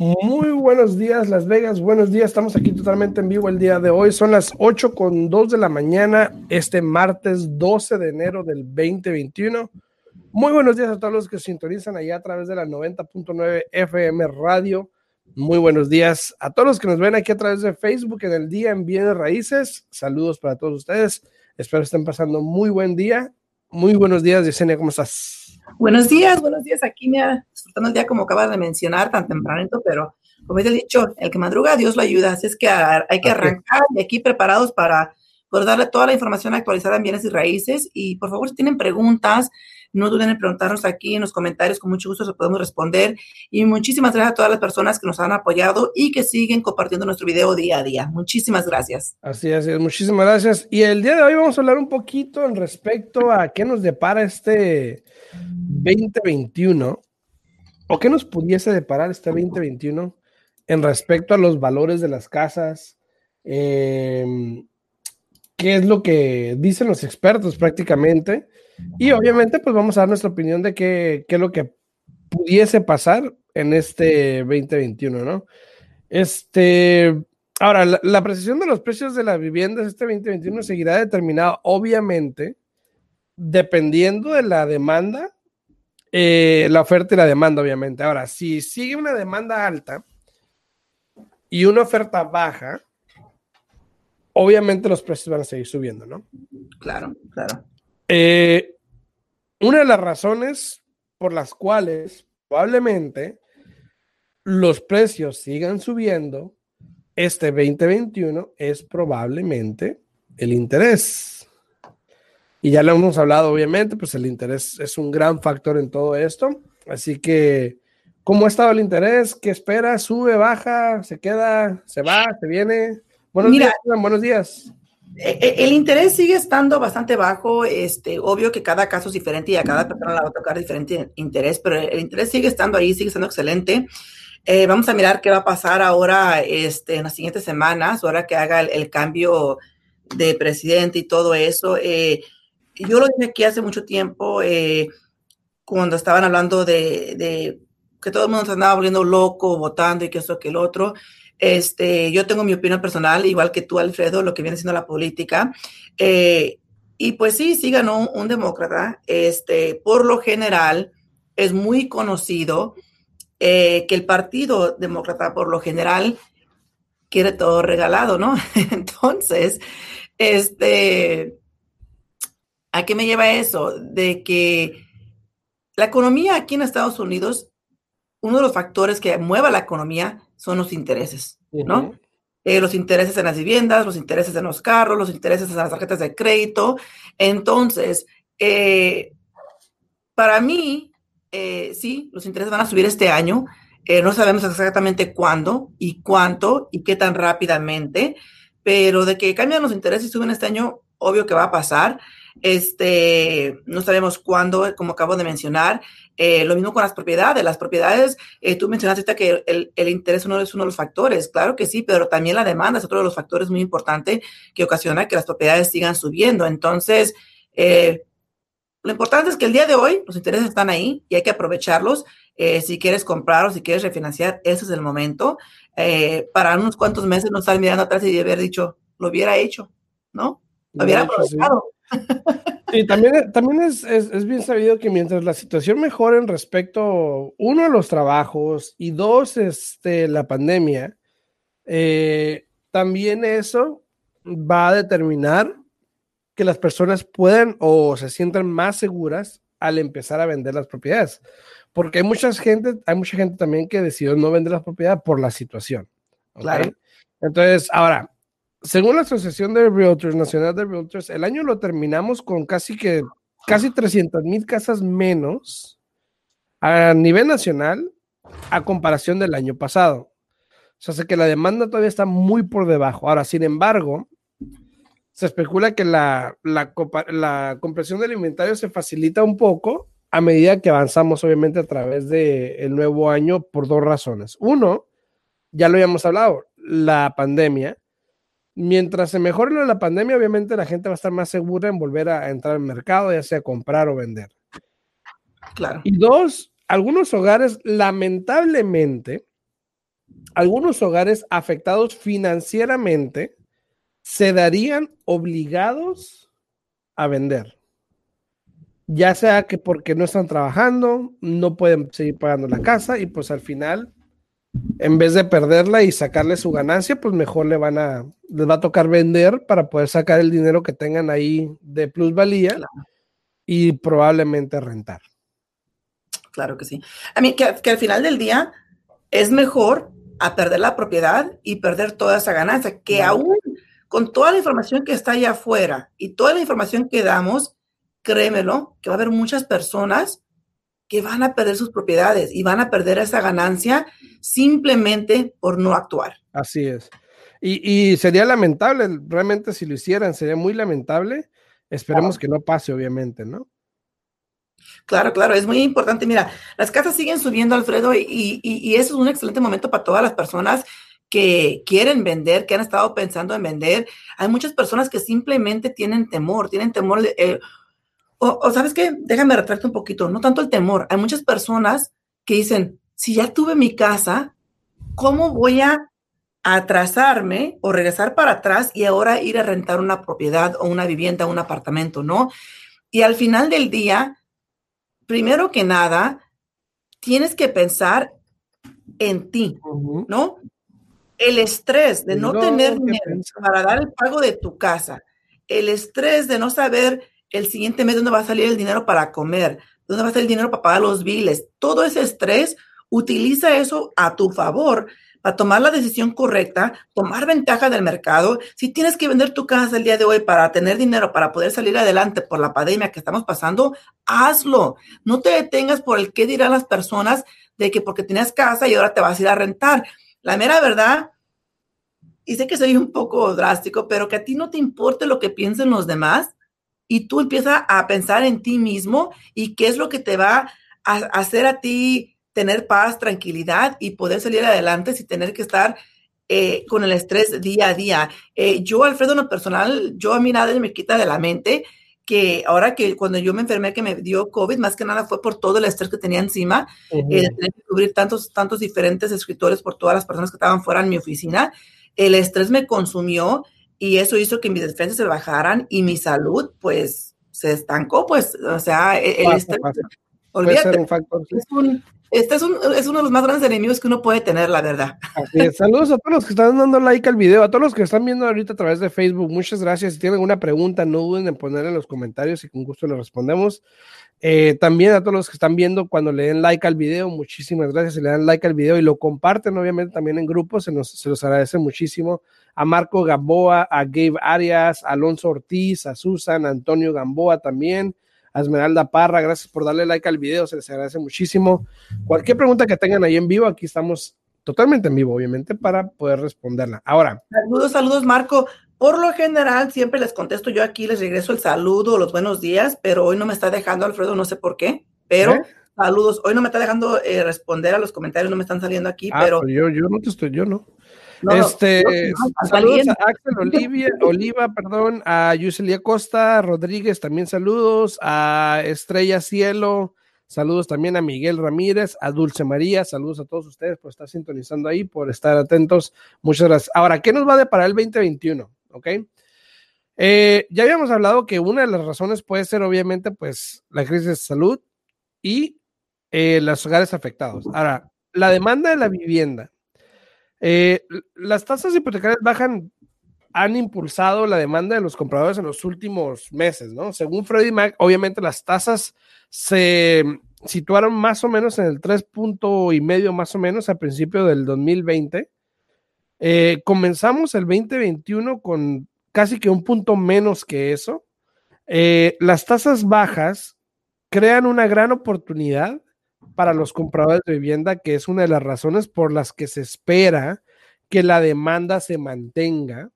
Muy buenos días, Las Vegas. Buenos días. Estamos aquí totalmente en vivo el día de hoy. Son las 8 con 2 de la mañana, este martes 12 de enero del 2021. Muy buenos días a todos los que sintonizan allá a través de la 90.9 FM Radio. Muy buenos días a todos los que nos ven aquí a través de Facebook en el día en Bienes Raíces. Saludos para todos ustedes. Espero estén pasando muy buen día. Muy buenos días, Yesenia. ¿Cómo estás? Buenos días, buenos días. Aquí me disfrutando el día como acabas de mencionar tan tempranito, pero como he dicho, el que madruga, Dios lo ayuda. Así es que hay que arrancar de aquí preparados para poder darle toda la información actualizada en bienes y raíces. Y por favor, si tienen preguntas, no duden en preguntarnos aquí en los comentarios, con mucho gusto se podemos responder. Y muchísimas gracias a todas las personas que nos han apoyado y que siguen compartiendo nuestro video día a día. Muchísimas gracias. Así es, muchísimas gracias. Y el día de hoy vamos a hablar un poquito en respecto a qué nos depara este 2021 o qué nos pudiese deparar este 2021 en respecto a los valores de las casas. Eh, qué es lo que dicen los expertos prácticamente. Y obviamente, pues vamos a dar nuestra opinión de qué, qué es lo que pudiese pasar en este 2021, ¿no? Este, ahora, la, precisión de los precios de las viviendas este 2021 seguirá determinada, obviamente, dependiendo de la demanda, eh, la oferta y la demanda, obviamente. Ahora, si sigue una demanda alta y una oferta baja, obviamente los precios van a seguir subiendo, ¿no? Claro, claro. Eh, una de las razones por las cuales probablemente los precios sigan subiendo este 2021 es probablemente el interés. Y ya lo hemos hablado, obviamente, pues el interés es un gran factor en todo esto. Así que, ¿cómo ha estado el interés? ¿Qué espera? ¿Sube, baja? ¿Se queda? ¿Se va? ¿Se viene? Buenos días, buenos días. Eh, eh, el interés sigue estando bastante bajo, este, obvio que cada caso es diferente y a cada persona le va a tocar diferente interés, pero el interés sigue estando ahí, sigue estando excelente. Eh, vamos a mirar qué va a pasar ahora este, en las siguientes semanas, ahora que haga el, cambio de presidente y todo eso. yo lo dije aquí hace mucho tiempo, cuando estaban hablando de, de, que todo el mundo se andaba volviendo loco, votando y que eso, que el otro. Este, yo tengo mi opinión personal, igual que tú, Alfredo, lo que viene siendo la política. Eh, y pues sí, sí ganó un, demócrata. Este, por lo general, es muy conocido eh, que el Partido Demócrata, por lo general, quiere todo regalado, ¿no? Entonces, este, ¿a qué me lleva eso? De que la economía aquí en Estados Unidos, uno de los factores que mueva la economía son los intereses, ¿no? Eh, los intereses en las viviendas, los intereses en los carros, los intereses en las tarjetas de crédito. Entonces, eh, para mí, eh, sí, los intereses van a subir este año. no sabemos exactamente cuándo y cuánto y qué tan rápidamente, pero de que cambian los intereses y suben este año, obvio que va a pasar. Este, no sabemos cuándo, como acabo de mencionar. Eh, lo mismo con las propiedades. Las propiedades, eh, tú mencionaste que el, el, interés no es uno de los factores. Claro que sí, pero también la demanda es otro de los factores muy importantes que ocasiona que las propiedades sigan subiendo. Entonces, eh, lo importante es que el día de hoy los intereses están ahí y hay que aprovecharlos. si quieres comprar o si quieres refinanciar, ese es el momento. para unos cuantos meses no estar mirando atrás y haber dicho, lo hubiera hecho, ¿no? Lo hubiera aprovechado. Y también, también es, es, bien sabido que mientras la situación mejore en respecto, uno, a los trabajos y dos, este, la pandemia, eh, también eso va a determinar que las personas puedan o se sientan más seguras al empezar a vender las propiedades. Porque hay mucha gente, hay mucha gente también que decidió no vender las propiedades por la situación. Claro. Entonces, ahora, según la Asociación de Realtors, Nacional de Realtors, el año lo terminamos con casi que casi 300 mil casas menos a nivel nacional a comparación del año pasado. O sea, que la demanda todavía está muy por debajo. Ahora, sin embargo, se especula que la, la, compresión del inventario se facilita un poco a medida que avanzamos, obviamente, a través del nuevo año por dos razones. Uno, ya lo habíamos hablado, la pandemia. Mientras se mejore la pandemia, obviamente la gente va a estar más segura en volver a entrar al mercado, ya sea comprar o vender. Claro. Y dos, algunos hogares, lamentablemente, algunos hogares afectados financieramente se darían obligados a vender. Ya sea que porque no están trabajando, no pueden seguir pagando la casa y pues al final, en vez de perderla y sacarle su ganancia, pues mejor le van a, les va a tocar vender para poder sacar el dinero que tengan ahí de plusvalía y probablemente rentar. Claro que sí. A mí, que, que al final del día es mejor a perder la propiedad y perder toda esa ganancia, que aún con toda la información que está allá afuera y toda la información que damos, créemelo, que va a haber muchas personas que van a perder sus propiedades y van a perder esa ganancia simplemente por no actuar. Así es. Y, sería lamentable, realmente si lo hicieran, sería muy lamentable. Esperemos que no pase, obviamente, ¿no? Claro, claro, es muy importante. Mira, las casas siguen subiendo, Alfredo, y, y, y, eso es un excelente momento para todas las personas que quieren vender, que han estado pensando en vender. Hay muchas personas que simplemente tienen temor, tienen temor de... Eh, o, sabes qué, déjame retractar un poquito, no tanto el temor. Hay muchas personas que dicen, si ya tuve mi casa, ¿cómo voy a atrasarme o regresar para atrás y ahora ir a rentar una propiedad o una vivienda, un apartamento, ¿no? Y al final del día, primero que nada, tienes que pensar en ti, ¿no? El estrés de no, tener dinero para dar el pago de tu casa, el estrés de no saber el siguiente mes dónde va a salir el dinero para comer, dónde va a salir el dinero para pagar los biles, todo ese estrés, utiliza eso a tu favor para tomar la decisión correcta, tomar ventaja del mercado. Si tienes que vender tu casa el día de hoy para tener dinero, para poder salir adelante por la pandemia que estamos pasando, hazlo. No te detengas por el qué dirán las personas de que porque tienes casa y ahora te vas a ir a rentar. La mera verdad, y sé que soy un poco drástico, pero que a ti no te importe lo que piensen los demás y tú empiezas a pensar en ti mismo y qué es lo que te va a hacer a ti tener paz, tranquilidad y poder salir adelante sin tener que estar eh, con el estrés día a día. Eh, yo, Alfredo, en lo personal, yo a mí nada me quita de la mente que ahora que cuando yo me enfermé, que me dio COVID, más que nada fue por todo el estrés que tenía encima, uh tener que cubrir tantos, tantos diferentes escritores por todas las personas que estaban fuera en mi oficina. El estrés me consumió y eso hizo que mis defensas se bajaran y mi salud, pues, se estancó, pues, o sea, e, el, estrés, olvídate, un factor, es un, este es, uno de los más grandes enemigos que uno puede tener, la verdad. Saludos a todos los que están dando like al video, a todos los que están viendo ahorita a través de Facebook. Muchas gracias. Si tienen alguna pregunta, no duden en ponerla en los comentarios y con gusto les respondemos. Eh, también a todos los que están viendo, cuando le den like al video, muchísimas gracias. Si le dan like al video y lo comparten, obviamente, también en grupos, se, se los agradece muchísimo. A Marco Gamboa, a Gabe Arias, a Alonso Ortiz, a Susan, a Antonio Gamboa también a Esmeralda Parra, gracias por darle like al video, se les agradece muchísimo. Cualquier pregunta que tengan ahí en vivo, aquí estamos totalmente en vivo, obviamente, para poder responderla. Ahora. Saludos, saludos, Marco. Por lo general, siempre les contesto yo aquí, les regreso el saludo, los buenos días, pero hoy no me está dejando, Alfredo, no sé por qué, pero ¿Eh? saludos. Hoy no me está dejando eh, responder a los comentarios, no me están saliendo aquí, ah, pero. Yo, yo no te estoy, yo no este, saludos a Axel Olivia, Oliva, perdón, a Yuselia Costa Rodríguez, también saludos, a Estrella Cielo, saludos también a Miguel Ramírez, a Dulce María, saludos a todos ustedes por estar sintonizando ahí, por estar atentos. Muchas gracias. Ahora, ¿qué nos va a deparar el 2021? ¿Ok? Eh, ya habíamos hablado que una de las razones puede ser, obviamente, pues la crisis de salud y eh, los hogares afectados. Ahora, la demanda de la vivienda eh, las tasas hipotecarias bajan, han impulsado la demanda de los compradores en los últimos meses, ¿no? Según Freddie Mac, obviamente las tasas se situaron más o menos en el 3 punto y medio más o menos a principio del 2020. Eh, comenzamos el 2021 con casi que un punto menos que eso. Eh, las tasas bajas crean una gran oportunidad para los compradores de vivienda, que es una de las razones por las que se espera que la demanda se mantenga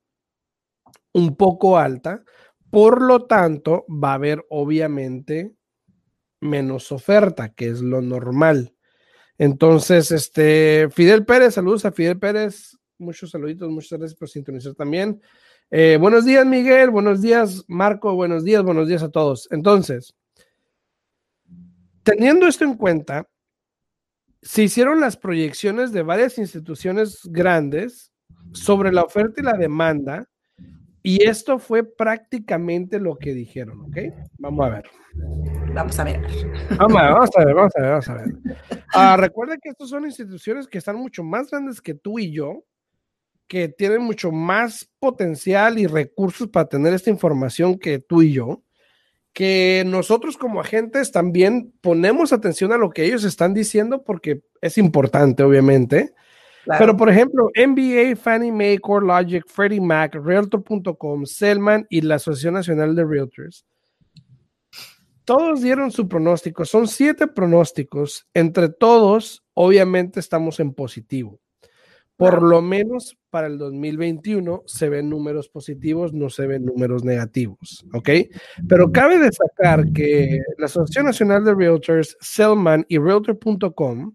un poco alta, por lo tanto va a haber obviamente menos oferta, que es lo normal. Entonces, este, Fidel Pérez, saludos a Fidel Pérez, muchos saluditos, muchas gracias por sintonizar también. Eh, buenos días, Miguel, buenos días, Marco, buenos días, buenos días a todos. Entonces, teniendo esto en cuenta, se hicieron las proyecciones de varias instituciones grandes sobre la oferta y la demanda, y esto fue prácticamente lo que dijeron, ¿ok? Vamos a ver. Vamos a ver. Vamos a ver, vamos a ver, vamos a ver. Vamos a ver. Ah, recuerden que estas son instituciones que están mucho más grandes que tú y yo, que tienen mucho más potencial y recursos para tener esta información que tú y yo, que nosotros como agentes también ponemos atención a lo que ellos están diciendo porque es importante, obviamente. Pero, por ejemplo, NBA, Fannie Mae, CoreLogic, Freddie Mac, Realtor.com, Selman y la Asociación Nacional de Realtors todos dieron su pronóstico. Son siete pronósticos. Entre todos, obviamente, estamos en positivo. Por lo menos para el 2021 se ven números positivos, no se ven números negativos, ¿ok? Pero cabe destacar que la Asociación Nacional de Realtors, Selman y Realtor.com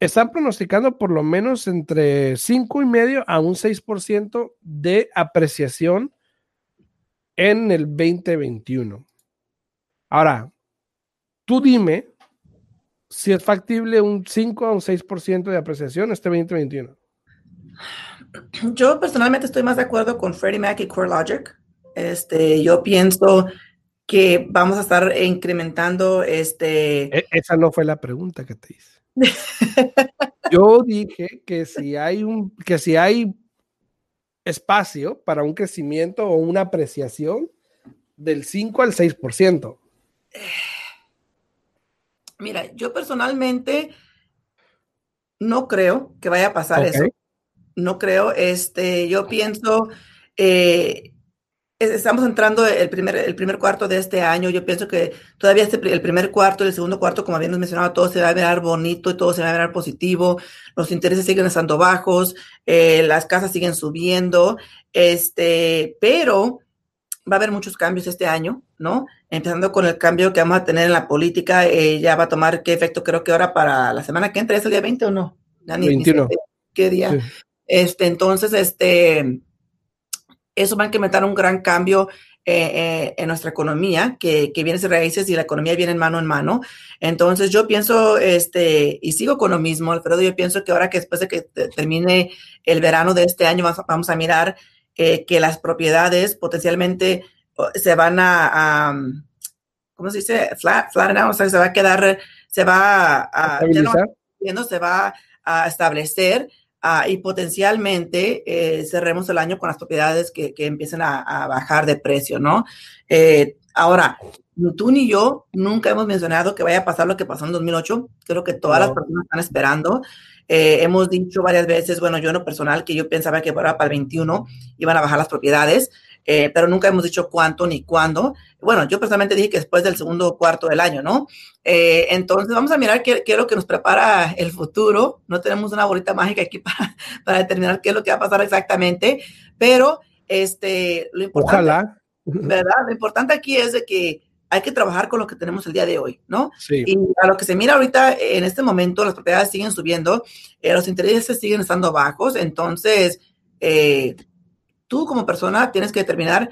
están pronosticando por lo menos entre 5 y medio a un 6% de apreciación en el 2021. Ahora, tú dime si es factible un 5 a un 6% de apreciación este 2021. Yo personalmente estoy más de acuerdo con Freddie Mac y CoreLogic. Este, yo pienso que vamos a estar incrementando este. E, esa no fue la pregunta que te hice. yo dije que si hay un, que si hay espacio para un crecimiento o una apreciación del 5 al 6%. Mira, yo personalmente no creo que vaya a pasar eso. No creo. Este, yo pienso, eh, estamos entrando el primer, el primer cuarto de este año. Yo pienso que todavía este, el primer cuarto y el segundo cuarto, como habíamos mencionado, todo se va a ver bonito y todo se va a ver positivo. Los intereses siguen estando bajos, eh, las casas siguen subiendo. Este, pero va a haber muchos cambios este año, ¿no? Empezando con el cambio que vamos a tener en la política, eh, ya va a tomar qué efecto, creo que ahora para la semana que entra, ¿es el día 20 o no? 21. ¿Qué día? Este, entonces, este, eso va a incrementar un gran cambio eh, eh, en nuestra economía, que, que viene de raíces y la economía viene en mano en mano. Entonces, yo pienso, este, y sigo con lo mismo, Alfredo, yo pienso que ahora que después de que termine el verano de este año, vamos a mirar eh, que las propiedades potencialmente se van a, ¿cómo se dice? Flat, o sea, se va a quedar, se va a, se va a establecer ah, y potencialmente eh, cerremos el año con las propiedades que, que empiecen a, bajar de precio, ¿no? Eh, ahora, tú ni yo nunca hemos mencionado que vaya a pasar lo que pasó en 2008. Creo que todas las personas están esperando. Eh, hemos dicho varias veces, bueno, yo en lo personal, que yo pensaba que para, el 21 iban a bajar las propiedades, eh, pero nunca hemos dicho cuánto ni cuándo. Bueno, yo personalmente dije que después del segundo cuarto del año, ¿no? Eh, entonces, vamos a mirar qué, qué, es lo que nos prepara el futuro. No tenemos una bolita mágica aquí para, para determinar qué es lo que va a pasar exactamente, pero este, lo importante, Ojalá. ¿verdad? Lo importante aquí es de que hay que trabajar con lo que tenemos el día de hoy, ¿no? Sí. Y a lo que se mira ahorita, en este momento, las propiedades siguen subiendo, eh, los intereses siguen estando bajos, entonces, eh, tú como persona tienes que determinar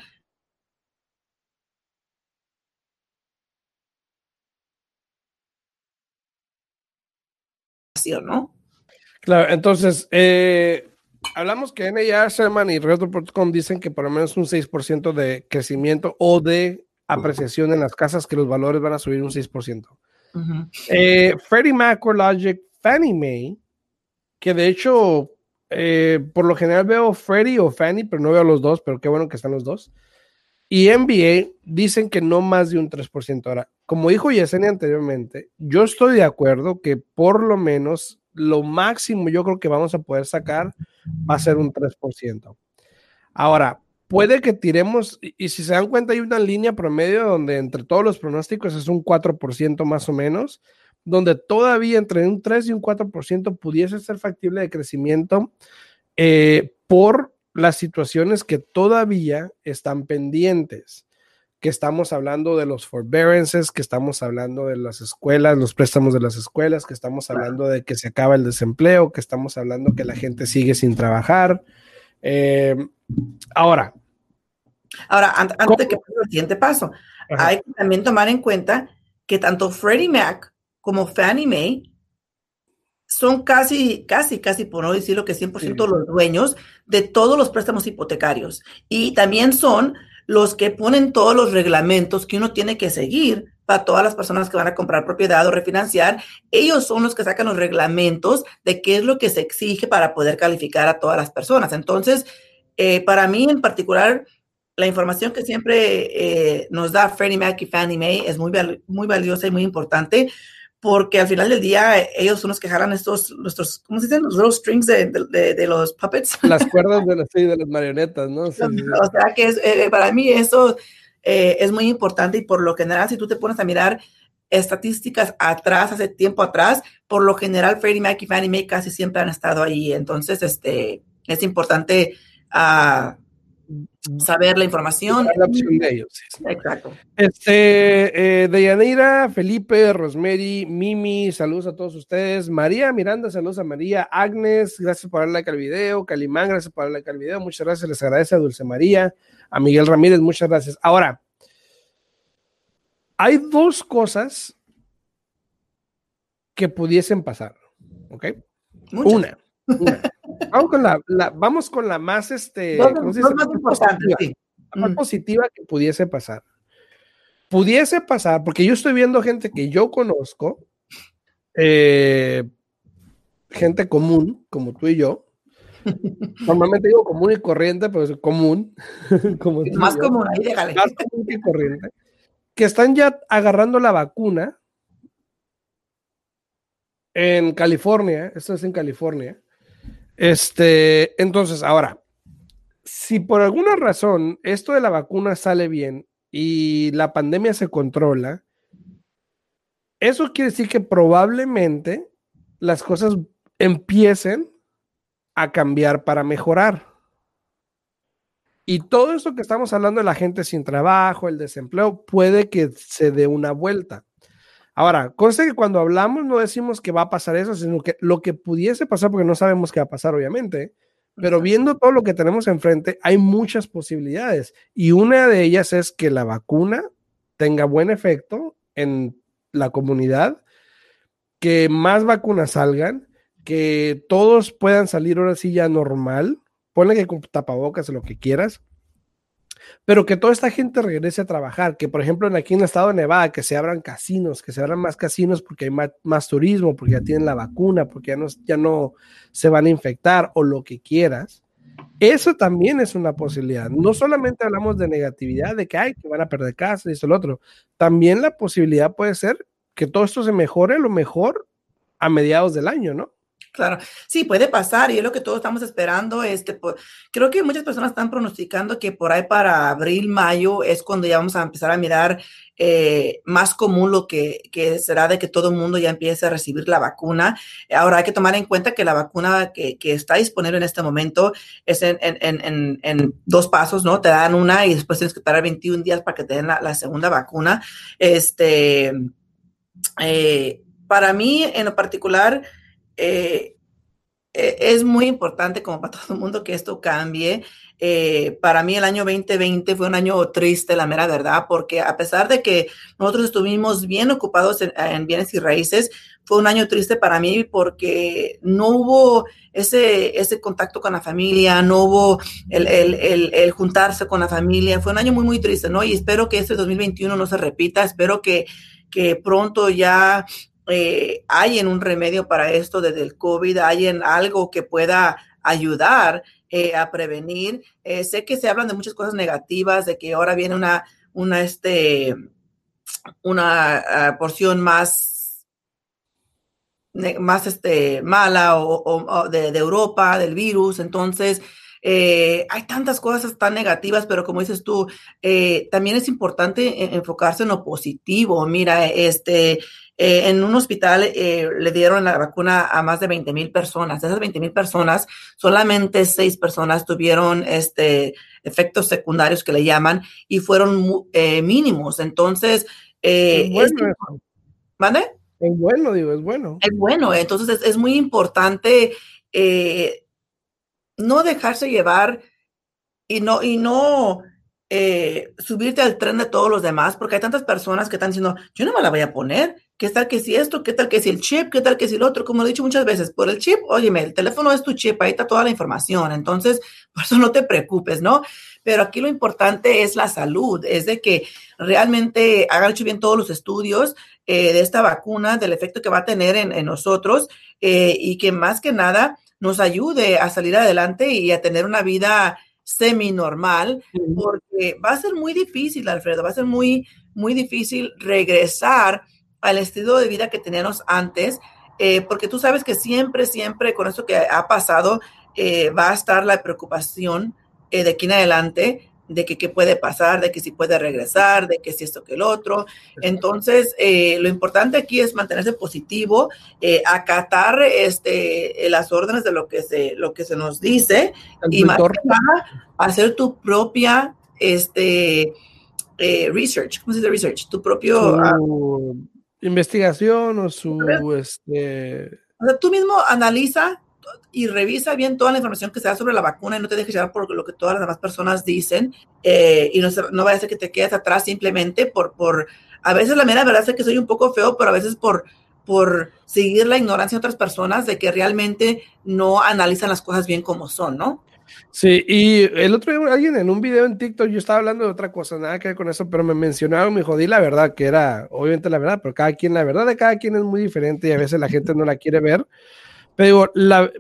¿no? Claro, entonces, eh, hablamos que NAR, Sherman y Realtor.com dicen que por lo menos un 6% de crecimiento o de apreciación en las casas que los valores van a subir un 6%. Eh, Freddie Mac, Logic, Fannie Mae, que de hecho, eh, por lo general veo Freddie o Fannie, pero no veo los dos, pero qué bueno que están los dos. Y NBA dicen que no más de un 3%. Ahora, como dijo Yesenia anteriormente, yo estoy de acuerdo que por lo menos lo máximo yo creo que vamos a poder sacar va a ser un 3%. Ahora, puede que tiremos, y, si se dan cuenta, hay una línea promedio donde entre todos los pronósticos es un 4% más o menos, donde todavía entre un 3 y un 4% pudiese ser factible de crecimiento eh, por las situaciones que todavía están pendientes, que estamos hablando de los forbearances, que estamos hablando de las escuelas, los préstamos de las escuelas, que estamos hablando de que se acaba el desempleo, que estamos hablando que la gente sigue sin trabajar. Eh, ahora. Ahora, antes de que pase el siguiente paso, hay que también tomar en cuenta que tanto Freddie Mac como Fannie Mae son casi, casi, casi, por no decirlo que 100% los dueños de todos los préstamos hipotecarios. Y también son los que ponen todos los reglamentos que uno tiene que seguir para todas las personas que van a comprar propiedad o refinanciar. Ellos son los que sacan los reglamentos de qué es lo que se exige para poder calificar a todas las personas. Entonces, eh, para mí en particular, la información que siempre eh, nos da Freddie Mac y Fannie Mae es muy, muy valiosa y muy importante porque al final del día ellos son los que jalan estos, nuestros, ¿cómo se dicen? Los little strings de, de, los puppets. Las cuerdas de, las, de las marionetas, ¿no? o sea que es, eh, para mí eso eh, es muy importante y por lo general si tú te pones a mirar estadísticas atrás, hace tiempo atrás, por lo general Freddie Mac y Fannie Mae casi siempre han estado ahí. Entonces, este, es importante uh, saber la información. La opción de ellos. Exacto. Este, eh, Deyanira, Felipe, Rosemary, Mimi, saludos a todos ustedes. María Miranda, saludos a María. Agnes, gracias por darle like al video. Calimán, gracias por darle like al video. Muchas gracias, les agradece a Dulce María. A Miguel Ramírez, muchas gracias. Ahora, hay dos cosas que pudiesen pasar, ¿ok? Una, una vamos con la, vamos con la más, este, más importante, más positiva que pudiese pasar. Pudiese pasar, porque yo estoy viendo gente que yo conozco, eh, gente común, como tú y yo. Normalmente digo común y corriente, pero es común. como más común, ahí déjale. Más común que corriente. Que están ya agarrando la vacuna en California, esto es en California, este, entonces, ahora, si por alguna razón esto de la vacuna sale bien y la pandemia se controla, eso quiere decir que probablemente las cosas empiecen a cambiar para mejorar. Y todo esto que estamos hablando de la gente sin trabajo, el desempleo, puede que se dé una vuelta. Ahora, conste que cuando hablamos no decimos que va a pasar eso, sino que lo que pudiese pasar, porque no sabemos qué va a pasar, obviamente, pero viendo todo lo que tenemos enfrente, hay muchas posibilidades. Y una de ellas es que la vacuna tenga buen efecto en la comunidad, que más vacunas salgan, que todos puedan salir ahora sí ya normal, ponle que con tapabocas o lo que quieras, pero que toda esta gente regrese a trabajar, que por ejemplo aquí en el estado de Nevada, que se abran casinos, que se abran más casinos porque hay más, turismo, porque ya tienen la vacuna, porque ya no, ya no se van a infectar o lo que quieras. Eso también es una posibilidad. No solamente hablamos de negatividad, de que hay que van a perder casa y eso lo otro. También la posibilidad puede ser que todo esto se mejore lo mejor a mediados del año, ¿no? Claro, sí, puede pasar y es lo que todos estamos esperando. Este, creo que muchas personas están pronosticando que por ahí para abril, mayo es cuando ya vamos a empezar a mirar eh, más común lo que, que, será de que todo el mundo ya empiece a recibir la vacuna. Ahora hay que tomar en cuenta que la vacuna que, que está disponible en este momento es en, en, en, dos pasos, ¿no? Te dan una y después tienes que esperar 21 días para que te den la, la segunda vacuna. Este, eh, para mí en lo particular, eh, e, es muy importante como para todo el mundo que esto cambie. Eh, para mí el año 2020 fue un año triste, la mera verdad, porque a pesar de que nosotros estuvimos bien ocupados en, bienes y raíces, fue un año triste para mí porque no hubo ese, ese contacto con la familia, no hubo el, el, el, el, juntarse con la familia. Fue un año muy, muy triste, ¿no? Y espero que este 2021 no se repita, espero que, que pronto ya eh, hay en un remedio para esto desde el COVID, hay en algo que pueda ayudar eh, a prevenir. Eh, sé que se hablan de muchas cosas negativas, de que ahora viene una, una, este, una ah, porción más, más este, mala o, de, de, Europa, del virus. Entonces, Eh, hay tantas cosas tan negativas, pero como dices tú, eh, también es importante enfocarse en lo positivo. Mira, este, eh, en un hospital le dieron la vacuna a más de 20 mil personas. De esas 20 mil personas, solamente seis personas tuvieron este, efectos secundarios que le llaman y fueron mínimos. Entonces, es bueno, ¿Vale? Es bueno, digo, es bueno. Es bueno, entonces es, muy importante no dejarse llevar y no, y no eh, subirte al tren de todos los demás, porque hay tantas personas que están diciendo, yo no me la voy a poner, ¿qué tal que si esto? ¿Qué tal que si el chip? ¿Qué tal que si el otro? Como he dicho muchas veces, por el chip, óyeme, el teléfono es tu chip, ahí está toda la información, entonces, por eso no te preocupes, ¿no? Pero aquí lo importante es la salud, es de que realmente hagan hecho bien todos los estudios eh, de esta vacuna, del efecto que va a tener en, nosotros eh, y que más que nada nos ayude a salir adelante y a tener una vida semi-normal, porque va a ser muy difícil, Alfredo, va a ser muy, muy difícil regresar al estilo de vida que teníamos antes, eh, porque tú sabes que siempre, siempre con eso que ha pasado, eh, va a estar la preocupación eh, de aquí en adelante de que qué puede pasar, de que si puede regresar, de que si esto que el otro. Entonces, eh, lo importante aquí es mantenerse positivo, eh, acatar este, las órdenes de lo que se, lo que se nos dice y hacer tu propia este, research, ¿cómo se dice research? Tu propio... Ah, investigación o su... Este... O sea, tú mismo analiza y revisa bien toda la información que se da sobre la vacuna y no te dejes llevar por lo que todas las demás personas dicen eh, y no, no vaya a ser que te quedes atrás simplemente por, por, a veces la mera verdad es que soy un poco feo, pero a veces por, por seguir la ignorancia de otras personas de que realmente no analizan las cosas bien como son, ¿no? Sí, y el otro día alguien en un video en TikTok, yo estaba hablando de otra cosa, nada que ver con eso, pero me mencionaron, me jodí la verdad, que era obviamente la verdad, pero cada quien, la verdad de cada quien es muy diferente y a veces la gente no la quiere ver. Pero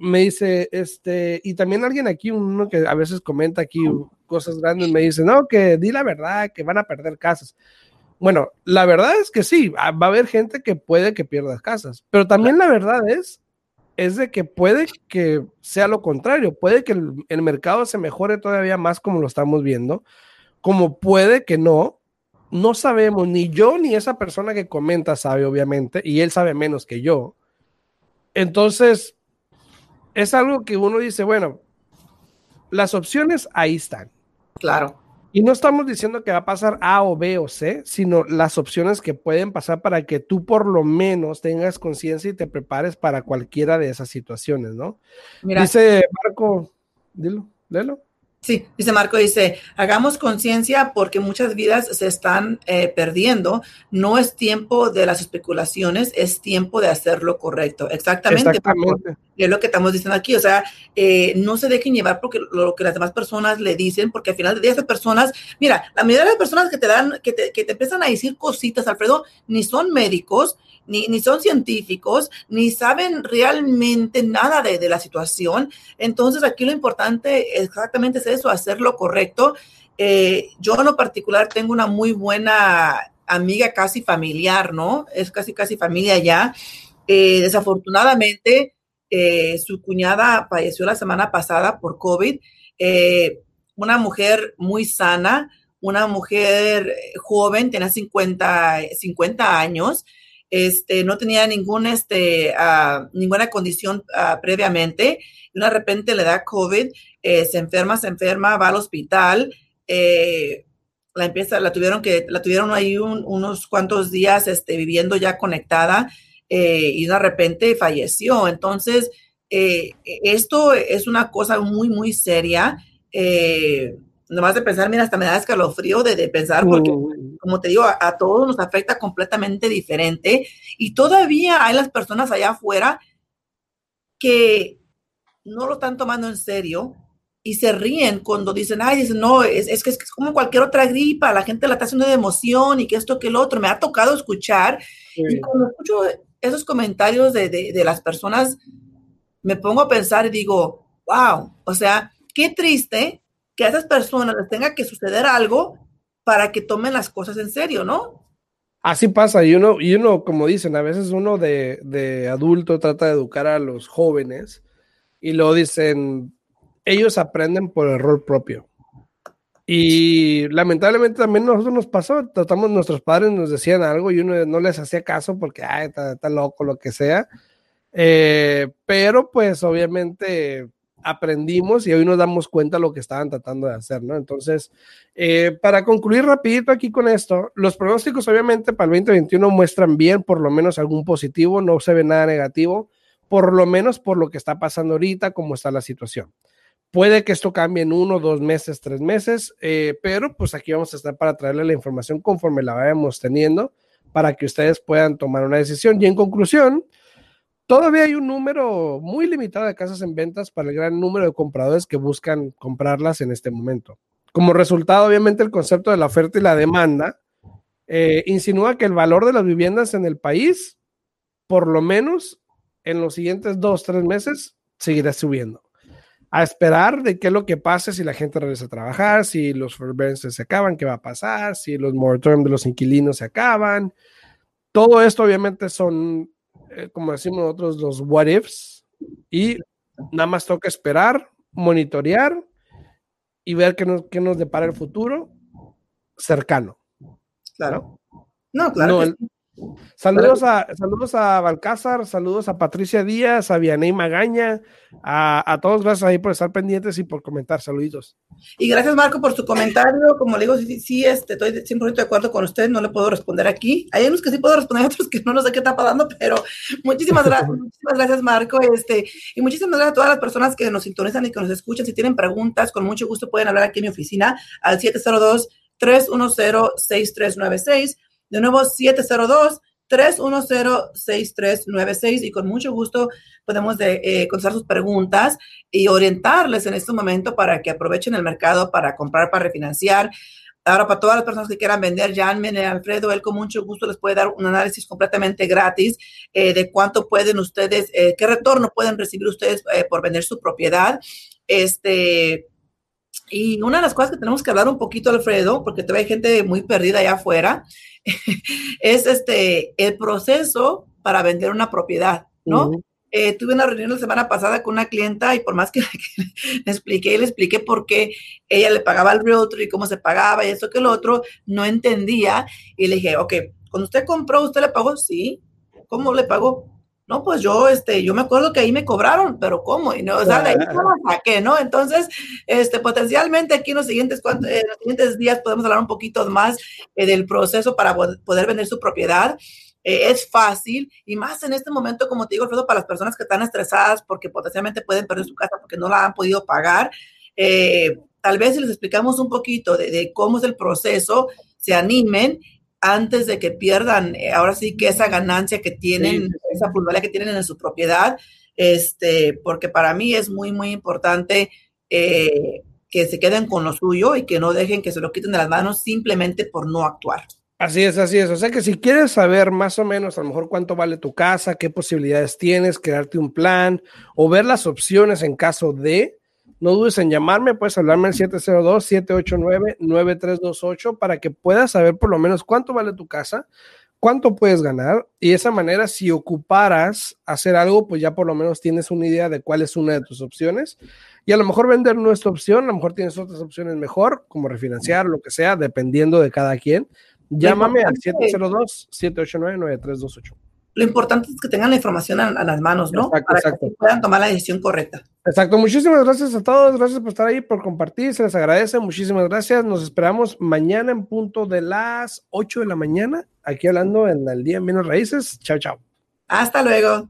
me dice, este, y también alguien aquí, uno que a veces comenta aquí cosas grandes, me dice, no, que di la verdad, que van a perder casas. Bueno, la verdad es que sí, va a haber gente que puede que pierda casas, pero también la verdad es, es de que puede que sea lo contrario, puede que el, el mercado se mejore todavía más como lo estamos viendo, como puede que no, no sabemos, ni yo ni esa persona que comenta sabe, obviamente, y él sabe menos que yo entonces, es algo que uno dice, bueno, las opciones ahí están. Claro. Y no estamos diciendo que va a pasar A o B o C, sino las opciones que pueden pasar para que tú por lo menos tengas conciencia y te prepares para cualquiera de esas situaciones, ¿no? Dice Marco, dilo, léelo. Sí, dice Marco, dice, hagamos conciencia porque muchas vidas se están eh, perdiendo. No es tiempo de las especulaciones, es tiempo de hacer lo correcto. Exactamente. Exactamente. es lo que estamos diciendo aquí. O sea, eh, no se dejen llevar porque lo que las demás personas le dicen, porque al final de día esas personas, mira, la mayoría de las personas que te dan, que te, que te empiezan a decir cositas, Alfredo, ni son médicos, ni, ni son científicos, ni saben realmente nada de, de, la situación. Entonces, aquí lo importante exactamente es eso, hacer lo correcto. Eh, yo en lo particular tengo una muy buena amiga casi familiar, ¿no? Es casi, casi familia ya. Eh, desafortunadamente, eh, su cuñada falleció la semana pasada por COVID. una mujer muy sana, una mujer joven, tenía 50, 50 años, este, no tenía ningún, este, uh, ninguna condición uh, previamente, y de repente le da COVID, eh, se enferma, se enferma, va al hospital, eh, la empieza, la tuvieron que, la tuvieron ahí un, unos cuantos días este, viviendo ya conectada eh, y de repente falleció. Entonces, esto es una cosa muy, muy seria nomás de pensar, mira, hasta me da escalofrío de, de pensar, porque, como te digo, a, todos nos afecta completamente diferente. Y todavía hay las personas allá afuera que no lo están tomando en serio y se ríen cuando dicen, ay, dicen, no, es, es que es como cualquier otra gripa, la gente la está haciendo de emoción y que esto, que el otro. Me ha tocado escuchar. Y cuando escucho esos comentarios de, de, de las personas, me pongo a pensar y digo, wow, o sea, qué triste que a esas personas les tenga que suceder algo para que tomen las cosas en serio, ¿no? Así pasa, y uno, y uno, como dicen, a veces uno de, de adulto trata de educar a los jóvenes y luego dicen, ellos aprenden por error propio. Y lamentablemente también nosotros nos pasó, tratamos, nuestros padres nos decían algo y uno no les hacía caso porque, ay, está, loco, lo que sea. Eh, pero pues obviamente aprendimos y hoy nos damos cuenta lo que estaban tratando de hacer, ¿no? Entonces, eh, para concluir rapidito aquí con esto, los pronósticos obviamente para el 2021 muestran bien, por lo menos algún positivo, no se ve nada negativo, por lo menos por lo que está pasando ahorita, cómo está la situación. Puede que esto cambie en uno, dos meses, tres meses, eh, pero pues aquí vamos a estar para traerle la información conforme la vayamos teniendo para que ustedes puedan tomar una decisión. Y en conclusión, todavía hay un número muy limitado de casas en ventas para el gran número de compradores que buscan comprarlas en este momento. Como resultado, obviamente, el concepto de la oferta y la demanda eh, insinúa que el valor de las viviendas en el país, por lo menos en los siguientes dos, tres meses, seguirá subiendo a esperar de qué es lo que pase si la gente regresa a trabajar, si los forbearances se acaban, qué va a pasar, si los moratorium de los inquilinos se acaban. Todo esto obviamente son, eh, como decimos nosotros, los what ifs y nada más toca esperar, monitorear y ver qué nos, qué nos depara el futuro cercano. Claro. No, claro. Saludos a, saludos a Balcázar, saludos a Patricia Díaz, a Vianey Magaña, a, todos gracias ahí por estar pendientes y por comentar, saluditos. Y gracias Marco por su comentario, como le digo, sí, sí este, estoy 100% de acuerdo con usted, no le puedo responder aquí, hay unos que sí puedo responder, otros que no, no sé qué está pasando, pero muchísimas gracias, muchísimas gracias Marco, este, y muchísimas gracias a todas las personas que nos sintonizan y que nos escuchan, si tienen preguntas, con mucho gusto pueden hablar aquí en mi oficina al 702 310 6396 de nuevo, 702-310-6396 y con mucho gusto podemos de, eh, contestar sus preguntas y orientarles en este momento para que aprovechen el mercado para comprar, para refinanciar. Ahora, para todas las personas que quieran vender, Janmen, Alfredo, él con mucho gusto les puede dar un análisis completamente gratis eh, de cuánto pueden ustedes, eh, qué retorno pueden recibir ustedes por vender su propiedad. Este, y una de las cosas que tenemos que hablar un poquito, Alfredo, porque todavía hay gente muy perdida allá afuera, es este, el proceso para vender una propiedad, ¿no? Eh, tuve una reunión la semana pasada con una clienta y por más que, le expliqué y le expliqué por qué ella le pagaba al realtor y cómo se pagaba y esto que lo otro, no entendía. Y le dije, ok, cuando usted compró, ¿usted le pagó? Sí. ¿Cómo le pagó? No, pues yo, este, yo me acuerdo que ahí me cobraron, pero ¿cómo? Y no, o sea, de ahí no saqué, ¿no? Entonces, este, potencialmente aquí en los siguientes, en los siguientes días podemos hablar un poquito más eh, del proceso para poder vender su propiedad. Eh, es fácil y más en este momento, como te digo, Alfredo, para las personas que están estresadas porque potencialmente pueden perder su casa porque no la han podido pagar. Eh, tal vez si les explicamos un poquito de, de cómo es el proceso, se animen antes de que pierdan, eh, ahora sí que esa ganancia que tienen, esa plusvalía que tienen en su propiedad, este, porque para mí es muy, muy importante eh, que se queden con lo suyo y que no dejen que se lo quiten de las manos simplemente por no actuar. Así es, así es. O sea que si quieres saber más o menos a lo mejor cuánto vale tu casa, qué posibilidades tienes, crearte un plan o ver las opciones en caso de, no dudes en llamarme, puedes hablarme al 702-789-9328 para que puedas saber por lo menos cuánto vale tu casa, cuánto puedes ganar y de esa manera si ocuparas hacer algo, pues ya por lo menos tienes una idea de cuál es una de tus opciones. Y a lo mejor vender nuestra opción, a lo mejor tienes otras opciones mejor, como refinanciar, lo que sea, dependiendo de cada quien. Llámame al 702-789-9328 lo importante es que tengan la información a, las manos, ¿no? Para que puedan tomar la decisión correcta. Exacto. Muchísimas gracias a todos. Gracias por estar ahí, por compartir. Se les agradece. Muchísimas gracias. Nos esperamos mañana en punto de las 8 de la mañana, aquí hablando en el Día en Menos Raíces. Chao, chao. Hasta luego.